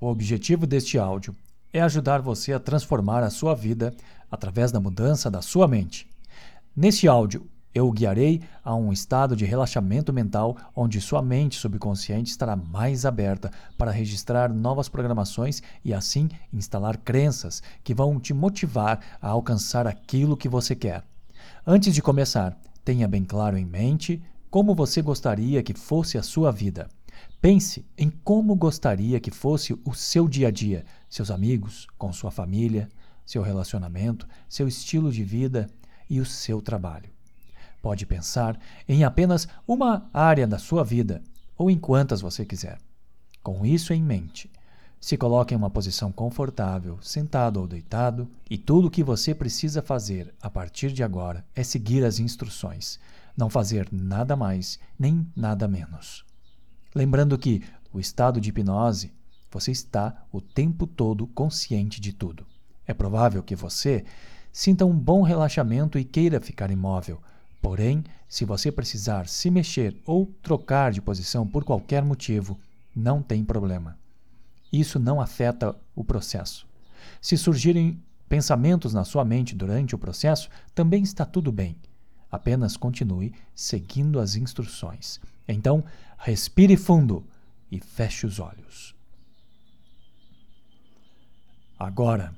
O objetivo deste áudio é ajudar você a transformar a sua vida através da mudança da sua mente. Neste áudio, eu o guiarei a um estado de relaxamento mental onde sua mente subconsciente estará mais aberta para registrar novas programações e assim instalar crenças que vão te motivar a alcançar aquilo que você quer. Antes de começar, tenha bem claro em mente como você gostaria que fosse a sua vida. Pense em como gostaria que fosse o seu dia a dia, seus amigos, com sua família, seu relacionamento, seu estilo de vida e o seu trabalho. Pode pensar em apenas uma área da sua vida ou em quantas você quiser. Com isso em mente, se coloque em uma posição confortável, sentado ou deitado, e tudo o que você precisa fazer a partir de agora é seguir as instruções, não fazer nada mais nem nada menos. Lembrando que, no estado de hipnose, você está o tempo todo consciente de tudo. É provável que você sinta um bom relaxamento e queira ficar imóvel, Porém, se você precisar se mexer ou trocar de posição por qualquer motivo, não tem problema. Isso não afeta o processo. Se surgirem pensamentos na sua mente durante o processo, também está tudo bem. Apenas continue seguindo as instruções. Então, respire fundo e feche os olhos. Agora,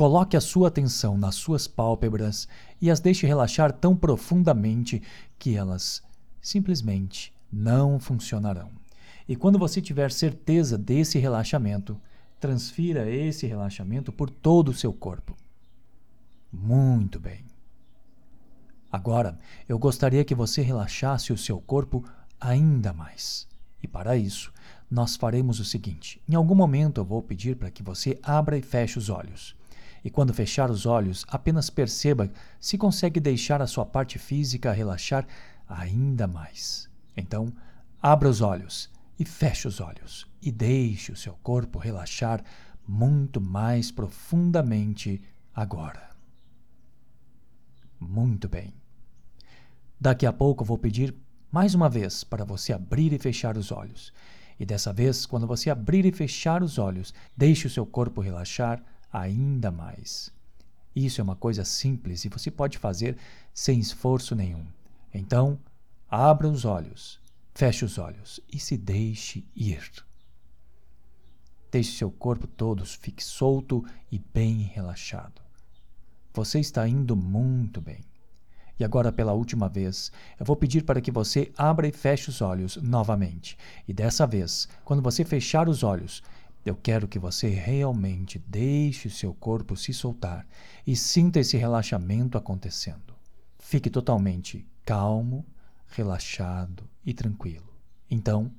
Coloque a sua atenção nas suas pálpebras e as deixe relaxar tão profundamente que elas simplesmente não funcionarão. E quando você tiver certeza desse relaxamento, transfira esse relaxamento por todo o seu corpo. Muito bem. Agora, eu gostaria que você relaxasse o seu corpo ainda mais. E para isso, nós faremos o seguinte: em algum momento eu vou pedir para que você abra e feche os olhos. E quando fechar os olhos, apenas perceba se consegue deixar a sua parte física relaxar ainda mais. Então, abra os olhos e feche os olhos e deixe o seu corpo relaxar muito mais profundamente agora. Muito bem. Daqui a pouco vou pedir mais uma vez para você abrir e fechar os olhos. E dessa vez, quando você abrir e fechar os olhos, deixe o seu corpo relaxar ainda mais. Isso é uma coisa simples e você pode fazer sem esforço nenhum. Então, abra os olhos, feche os olhos e se deixe ir. Deixe seu corpo todo fique solto e bem relaxado. Você está indo muito bem. E agora, pela última vez, eu vou pedir para que você abra e feche os olhos novamente. E dessa vez, quando você fechar os olhos, eu quero que você realmente deixe o seu corpo se soltar e sinta esse relaxamento acontecendo. Fique totalmente calmo, relaxado e tranquilo. Então,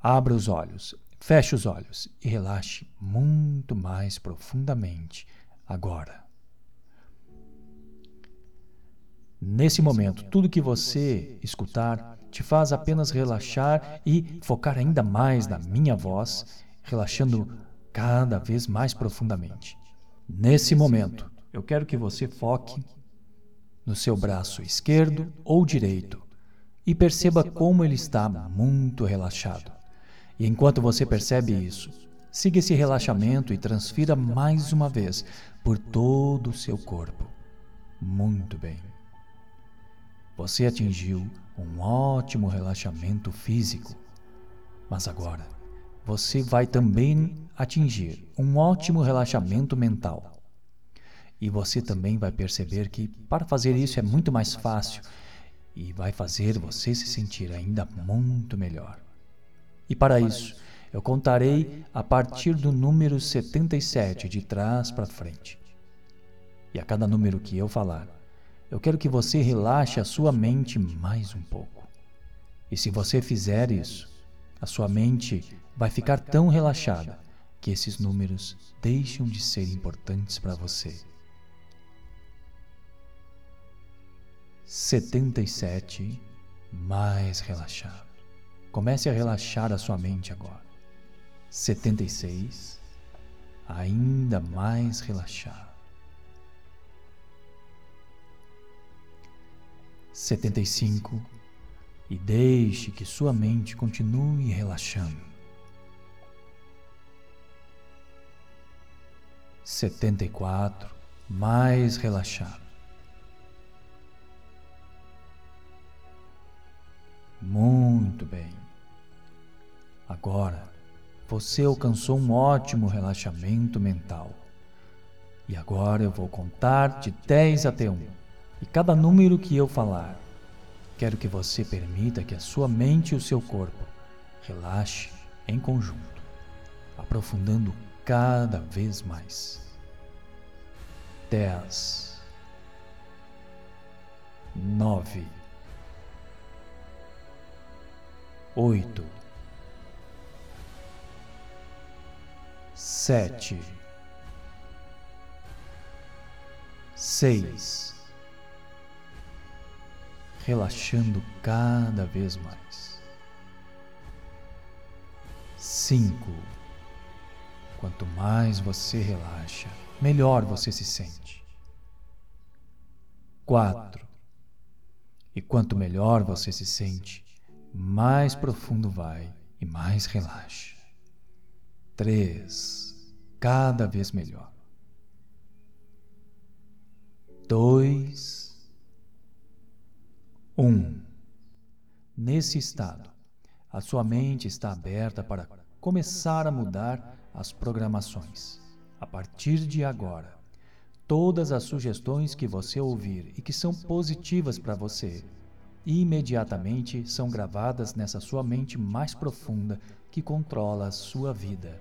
abra os olhos, feche os olhos e relaxe muito mais profundamente agora. Nesse momento, tudo que você escutar te faz apenas relaxar e focar ainda mais na minha voz relaxando cada vez mais profundamente. Nesse momento, eu quero que você foque no seu braço esquerdo ou direito e perceba como ele está muito relaxado. E enquanto você percebe isso, siga esse relaxamento e transfira mais uma vez por todo o seu corpo. Muito bem. Você atingiu um ótimo relaxamento físico, mas agora você vai também atingir um ótimo relaxamento mental. E você também vai perceber que para fazer isso é muito mais fácil e vai fazer você se sentir ainda muito melhor. E para isso, eu contarei a partir do número 77 de trás para frente. E a cada número que eu falar, eu quero que você relaxe a sua mente mais um pouco. E se você fizer isso, a sua mente vai ficar tão relaxada que esses números deixam de ser importantes para você. 77 mais relaxado. Comece a relaxar a sua mente agora. 76 ainda mais relaxado. 75 e deixe que sua mente continue relaxando. setenta e quatro, mais relaxado. Muito bem. Agora você alcançou um ótimo relaxamento mental. E agora eu vou contar de 10 até 1. E cada número que eu falar, quero que você permita que a sua mente e o seu corpo relaxe em conjunto, aprofundando cada vez mais. 10 9 8 sete, seis, relaxando cada vez mais. Cinco. Quanto mais você relaxa, melhor você se sente. Quatro. E quanto melhor você se sente, mais profundo vai e mais relaxa três, cada vez melhor. Dois, um. Nesse estado, a sua mente está aberta para começar a mudar as programações. A partir de agora, todas as sugestões que você ouvir e que são positivas para você, imediatamente são gravadas nessa sua mente mais profunda que controla a sua vida.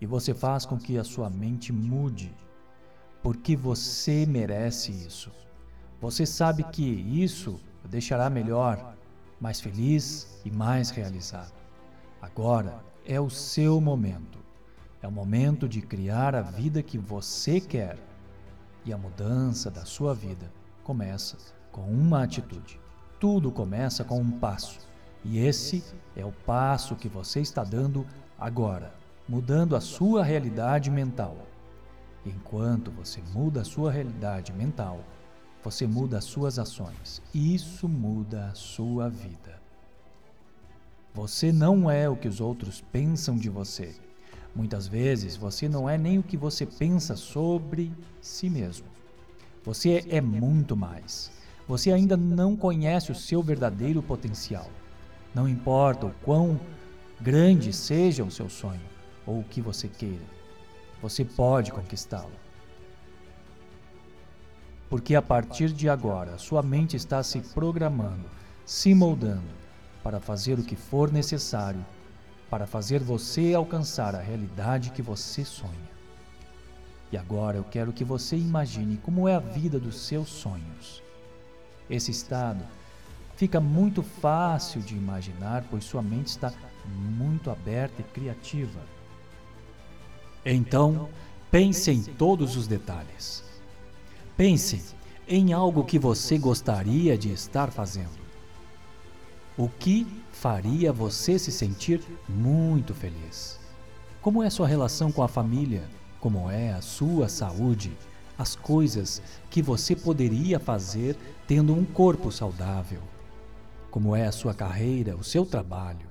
E você faz com que a sua mente mude, porque você merece isso. Você sabe que isso o deixará melhor, mais feliz e mais realizado. Agora é o seu momento. É o momento de criar a vida que você quer. E a mudança da sua vida começa com uma atitude. Tudo começa com um passo. E esse é o passo que você está dando agora, mudando a sua realidade mental. Enquanto você muda a sua realidade mental, você muda as suas ações. Isso muda a sua vida. Você não é o que os outros pensam de você. Muitas vezes você não é nem o que você pensa sobre si mesmo. Você é muito mais. Você ainda não conhece o seu verdadeiro potencial. Não importa o quão grande seja o seu sonho ou o que você queira, você pode conquistá-lo. Porque a partir de agora, sua mente está se programando, se moldando para fazer o que for necessário para fazer você alcançar a realidade que você sonha. E agora eu quero que você imagine como é a vida dos seus sonhos. Esse estado fica muito fácil de imaginar, pois sua mente está muito aberta e criativa. Então, pense em todos os detalhes. Pense em algo que você gostaria de estar fazendo. O que faria você se sentir muito feliz? Como é sua relação com a família? Como é a sua saúde? as coisas que você poderia fazer tendo um corpo saudável. Como é a sua carreira, o seu trabalho.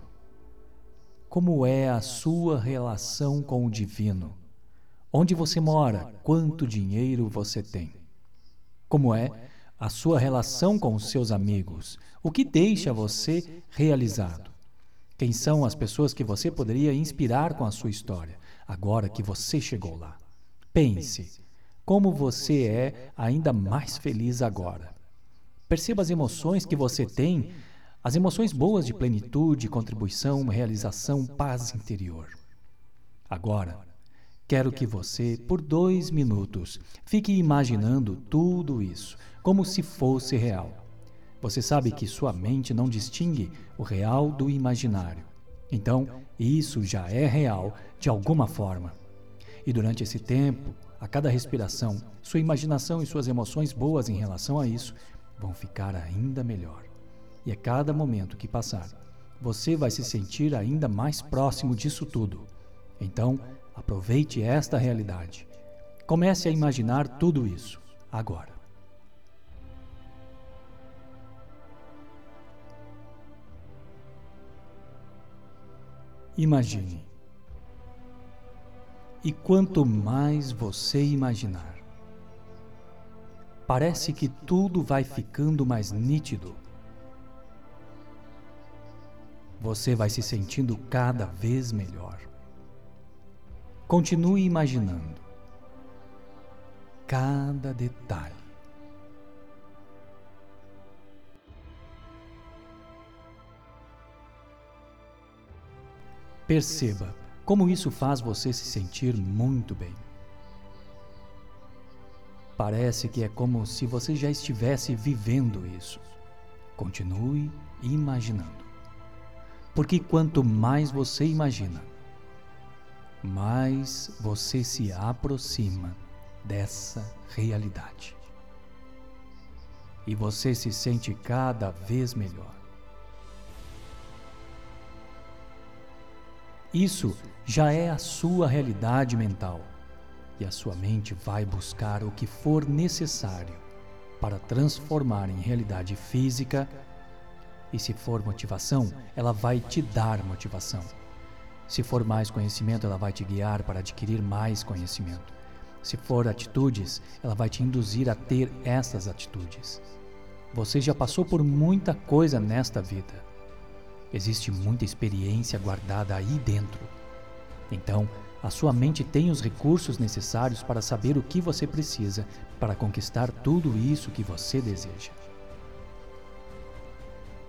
Como é a sua relação com o divino. Onde você mora, quanto dinheiro você tem. Como é a sua relação com os seus amigos, o que deixa você realizado. Quem são as pessoas que você poderia inspirar com a sua história, agora que você chegou lá? Pense como você é ainda mais feliz agora. Perceba as emoções que você tem, as emoções boas de plenitude, contribuição, realização, paz interior. Agora, quero que você, por dois minutos, fique imaginando tudo isso, como se fosse real. Você sabe que sua mente não distingue o real do imaginário. Então, isso já é real de alguma forma. E durante esse tempo, a cada respiração, sua imaginação e suas emoções boas em relação a isso vão ficar ainda melhor. E a cada momento que passar, você vai se sentir ainda mais próximo disso tudo. Então, aproveite esta realidade. Comece a imaginar tudo isso agora. Imagine E quanto mais você imaginar, parece que tudo vai ficando mais nítido. Você vai se sentindo cada vez melhor. Continue imaginando cada detalhe. Perceba como isso faz você se sentir muito bem. Parece que é como se você já estivesse vivendo isso. Continue imaginando. Porque quanto mais você imagina, mais você se aproxima dessa realidade. E você se sente cada vez melhor. Isso já é a sua realidade mental. E a sua mente vai buscar o que for necessário para transformar em realidade física. E se for motivação, ela vai te dar motivação. Se for mais conhecimento, ela vai te guiar para adquirir mais conhecimento. Se for atitudes, ela vai te induzir a ter essas atitudes. Você já passou por muita coisa nesta vida. Existe muita experiência guardada aí dentro. Então, a sua mente tem os recursos necessários para saber o que você precisa para conquistar tudo isso que você deseja.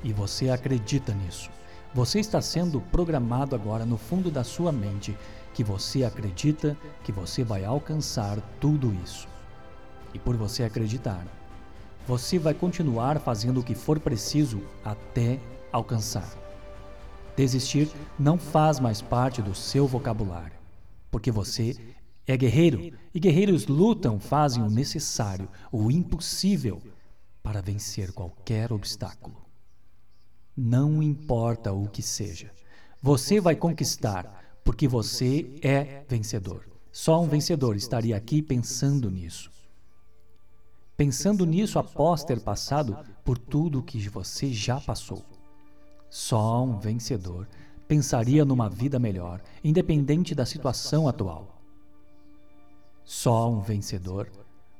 E você acredita nisso. Você está sendo programado agora no fundo da sua mente que você acredita que você vai alcançar tudo isso. E por você acreditar, você vai continuar fazendo o que for preciso até alcançar. Desistir não faz mais parte do seu vocabulário, porque você é guerreiro e guerreiros lutam, fazem o necessário, o impossível, para vencer qualquer obstáculo. Não importa o que seja, você vai conquistar, porque você é vencedor. Só um vencedor estaria aqui pensando nisso. Pensando nisso após ter passado por tudo que você já passou. Só um vencedor pensaria numa vida melhor, independente da situação atual. Só um vencedor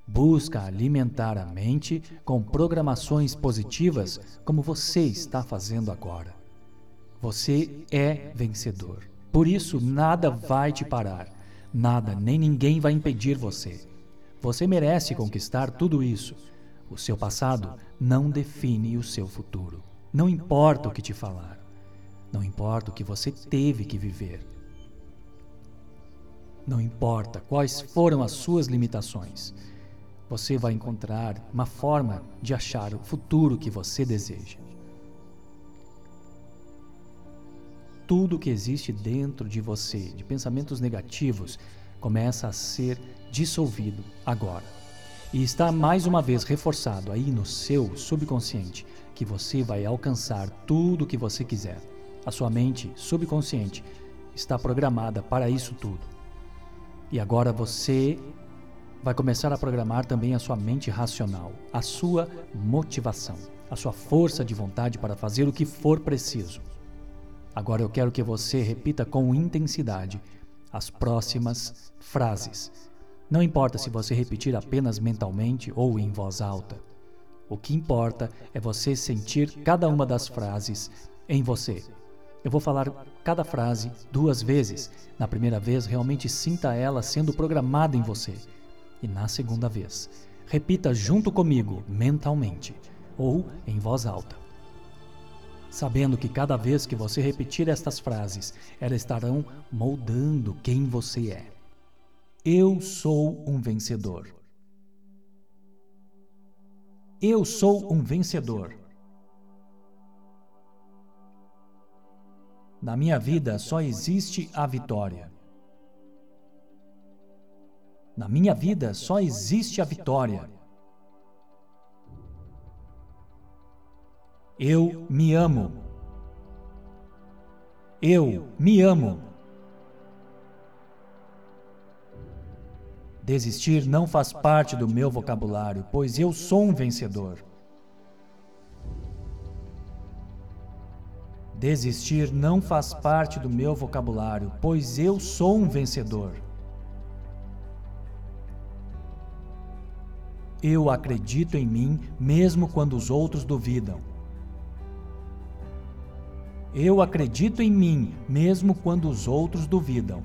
busca alimentar a mente com programações positivas, como você está fazendo agora. Você é vencedor. Por isso, nada vai te parar. Nada nem ninguém vai impedir você. Você merece conquistar tudo isso. O seu passado não define o seu futuro. Não importa o que te falar. Não importa o que você teve que viver. Não importa quais foram as suas limitações. Você vai encontrar uma forma de achar o futuro que você deseja. Tudo que existe dentro de você, de pensamentos negativos, começa a ser dissolvido agora. E está mais uma vez reforçado aí no seu subconsciente que você vai alcançar tudo o que você quiser. A sua mente subconsciente está programada para isso tudo. E agora você vai começar a programar também a sua mente racional, a sua motivação, a sua força de vontade para fazer o que for preciso. Agora eu quero que você repita com intensidade as próximas frases. Não importa se você repetir apenas mentalmente ou em voz alta. O que importa é você sentir cada uma das frases em você. Eu vou falar cada frase duas vezes. Na primeira vez, realmente sinta ela sendo programada em você. E na segunda vez, repita junto comigo, mentalmente, ou em voz alta. Sabendo que cada vez que você repetir estas frases, elas estarão moldando quem você é. Eu sou um vencedor. Eu sou um vencedor. Na minha vida só existe a vitória. Na minha vida só existe a vitória. Eu me amo. Eu me amo. Desistir não faz parte do meu vocabulário, pois eu sou um vencedor. Desistir não faz parte do meu vocabulário, pois eu sou um vencedor. Eu acredito em mim mesmo quando os outros duvidam. Eu acredito em mim mesmo quando os outros duvidam.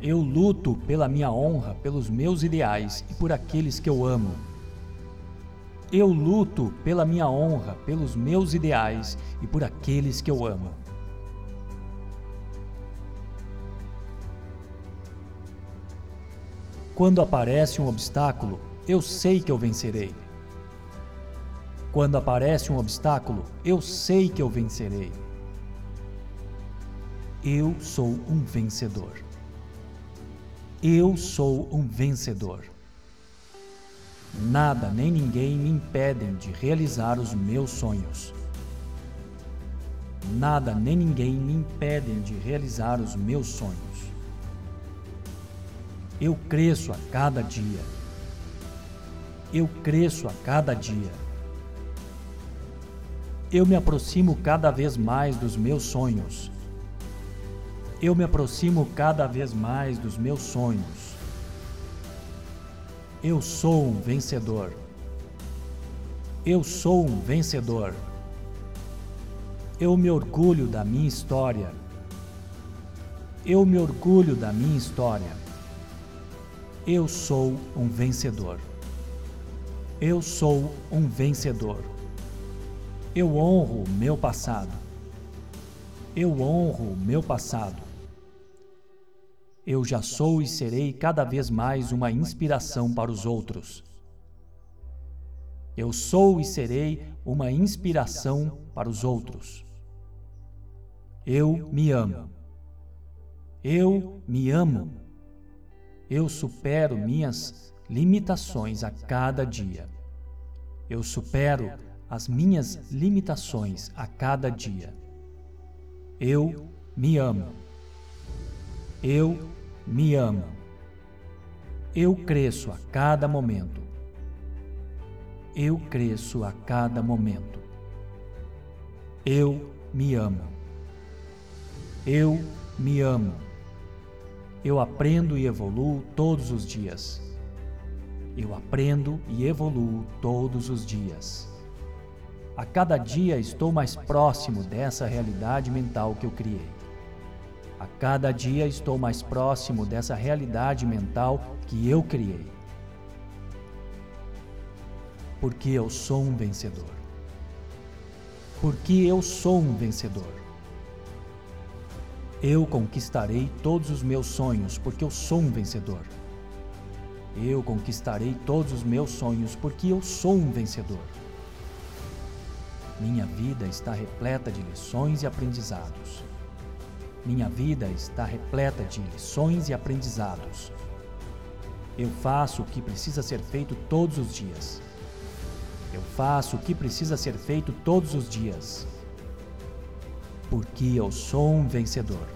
Eu luto pela minha honra, pelos meus ideais e por aqueles que eu amo. Eu luto pela minha honra, pelos meus ideais e por aqueles que eu amo. Quando aparece um obstáculo, eu sei que eu vencerei. Quando aparece um obstáculo, eu sei que eu vencerei. Eu sou um vencedor. Eu sou um vencedor. Nada nem ninguém me impedem de realizar os meus sonhos. Nada nem ninguém me impedem de realizar os meus sonhos. Eu cresço a cada dia. Eu cresço a cada dia. Eu me aproximo cada vez mais dos meus sonhos. Eu me aproximo cada vez mais dos meus sonhos. Eu sou um vencedor. Eu sou um vencedor. Eu me orgulho da minha história. Eu me orgulho da minha história. Eu sou um vencedor. Eu sou um vencedor. Eu honro meu passado. Eu honro meu passado. Eu já sou e serei cada vez mais uma inspiração para os outros. Eu sou e serei uma inspiração para os outros. Eu me amo. Eu me amo. Eu supero minhas limitações a cada dia. Eu supero as minhas limitações a cada dia. Eu me amo. Eu me amo. Eu cresço a cada momento. Eu cresço a cada momento. Eu me amo. Eu me amo. Eu aprendo e evoluo todos os dias. Eu aprendo e evoluo todos os dias. A cada dia estou mais próximo dessa realidade mental que eu criei. A cada dia estou mais próximo dessa realidade mental que eu criei. Porque eu sou um vencedor. Porque eu sou um vencedor. Eu conquistarei todos os meus sonhos, porque eu sou um vencedor. Eu conquistarei todos os meus sonhos, porque eu sou um vencedor. Minha vida está repleta de lições e aprendizados. Minha vida está repleta de lições e aprendizados. Eu faço o que precisa ser feito todos os dias. Eu faço o que precisa ser feito todos os dias. Porque eu sou um vencedor.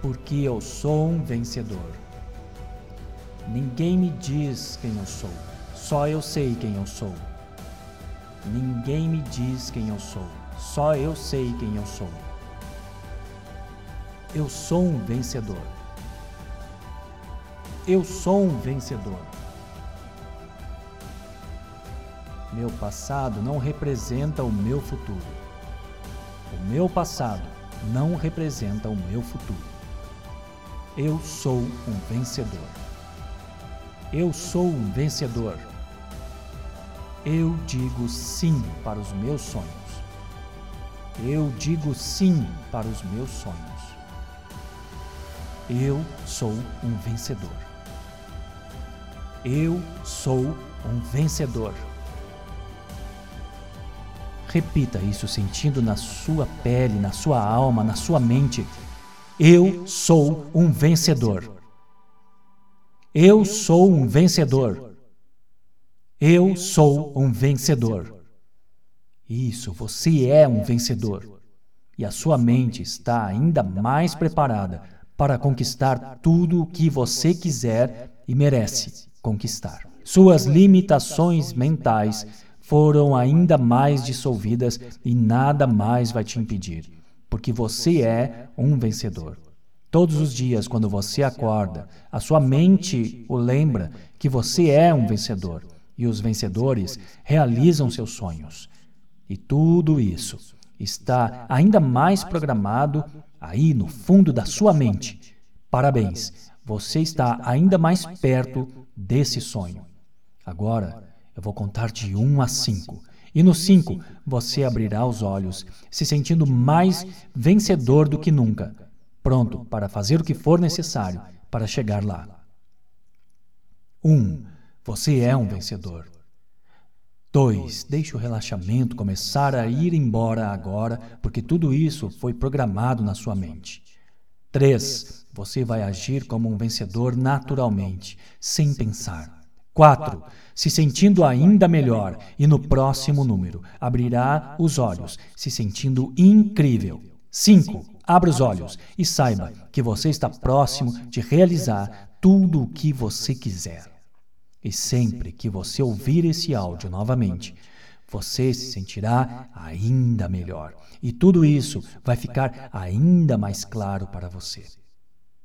Porque eu sou um vencedor. Ninguém me diz quem eu sou, só eu sei quem eu sou. Ninguém me diz quem eu sou, só eu sei quem eu sou. Eu sou um vencedor. Eu sou um vencedor. Meu passado não representa o meu futuro. O meu passado não representa o meu futuro. Eu sou um vencedor. Eu sou um vencedor. Eu digo sim para os meus sonhos. Eu digo sim para os meus sonhos. Eu sou um vencedor. Eu sou um vencedor. Repita isso sentindo na sua pele, na sua alma, na sua mente. Eu sou um vencedor. Eu sou um vencedor. Eu sou um vencedor. Isso, você é um vencedor. E a sua mente está ainda mais preparada para conquistar tudo o que você quiser e merece conquistar. Suas limitações mentais foram ainda mais dissolvidas e nada mais vai te impedir, porque você é um vencedor. Todos os dias, quando você acorda, a sua mente o lembra que você é um vencedor e os vencedores realizam seus sonhos. E tudo isso está ainda mais programado aí no fundo da sua mente. Parabéns, você está ainda mais perto desse sonho. Agora eu vou contar de um a cinco. E no cinco você abrirá os olhos, se sentindo mais vencedor do que nunca pronto para fazer o que for necessário para chegar lá. 1. Um, você é um vencedor. 2. Deixe o relaxamento começar a ir embora agora, porque tudo isso foi programado na sua mente. 3. Você vai agir como um vencedor naturalmente, sem pensar. 4. Se sentindo ainda melhor, e no próximo número, abrirá os olhos, se sentindo incrível. 5. Abra os olhos e saiba que você está próximo de realizar tudo o que você quiser. E sempre que você ouvir esse áudio novamente, você se sentirá ainda melhor. E tudo isso vai ficar ainda mais claro para você.